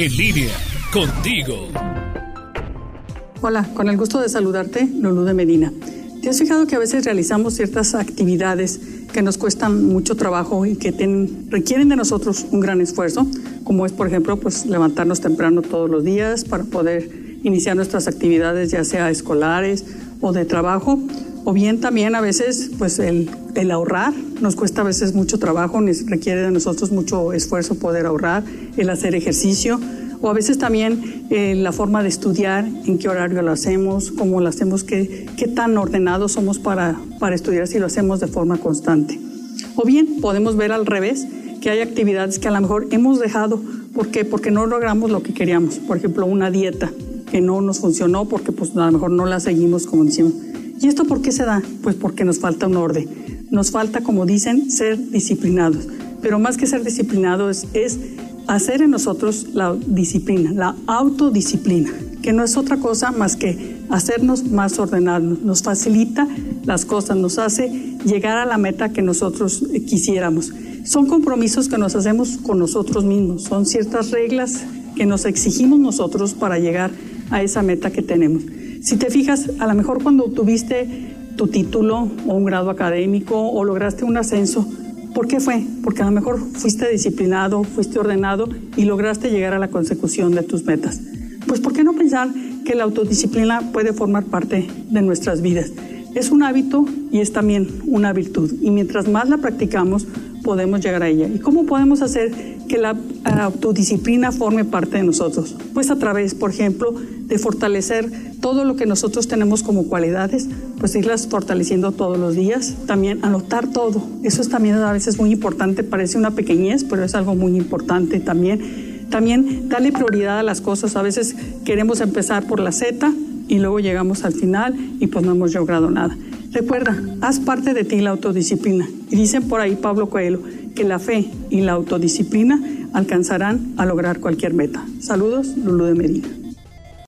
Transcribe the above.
En línea, contigo. Hola, con el gusto de saludarte, Lulú de Medina. ¿Te has fijado que a veces realizamos ciertas actividades que nos cuestan mucho trabajo y que requieren de nosotros un gran esfuerzo? Como es, por ejemplo, pues levantarnos temprano todos los días para poder iniciar nuestras actividades, ya sea escolares o de trabajo, o bien también a veces pues el, el ahorrar nos cuesta a veces mucho trabajo, requiere de nosotros mucho esfuerzo poder ahorrar, el hacer ejercicio o a veces también eh, la forma de estudiar, en qué horario lo hacemos, cómo lo hacemos, qué, qué tan ordenados somos para, para estudiar si lo hacemos de forma constante. O bien podemos ver al revés, que hay actividades que a lo mejor hemos dejado, ¿por qué? Porque no logramos lo que queríamos. Por ejemplo, una dieta que no nos funcionó porque pues a lo mejor no la seguimos como decimos. ¿Y esto por qué se da? Pues porque nos falta un orden. Nos falta, como dicen, ser disciplinados. Pero más que ser disciplinados es hacer en nosotros la disciplina, la autodisciplina, que no es otra cosa más que hacernos más ordenados. Nos facilita las cosas, nos hace llegar a la meta que nosotros quisiéramos. Son compromisos que nos hacemos con nosotros mismos, son ciertas reglas que nos exigimos nosotros para llegar a esa meta que tenemos. Si te fijas, a lo mejor cuando tuviste tu título o un grado académico o lograste un ascenso, ¿por qué fue? Porque a lo mejor fuiste disciplinado, fuiste ordenado y lograste llegar a la consecución de tus metas. Pues ¿por qué no pensar que la autodisciplina puede formar parte de nuestras vidas? Es un hábito y es también una virtud. Y mientras más la practicamos, podemos llegar a ella. ¿Y cómo podemos hacer que la autodisciplina forme parte de nosotros? Pues a través, por ejemplo, de fortalecer todo lo que nosotros tenemos como cualidades, pues irlas fortaleciendo todos los días. También anotar todo. Eso es también a veces muy importante, parece una pequeñez, pero es algo muy importante también. También darle prioridad a las cosas. A veces queremos empezar por la Z y luego llegamos al final y pues no hemos logrado nada. Recuerda, haz parte de ti la autodisciplina. Y dicen por ahí Pablo Coelho que la fe y la autodisciplina alcanzarán a lograr cualquier meta. Saludos, Lulu de Medina.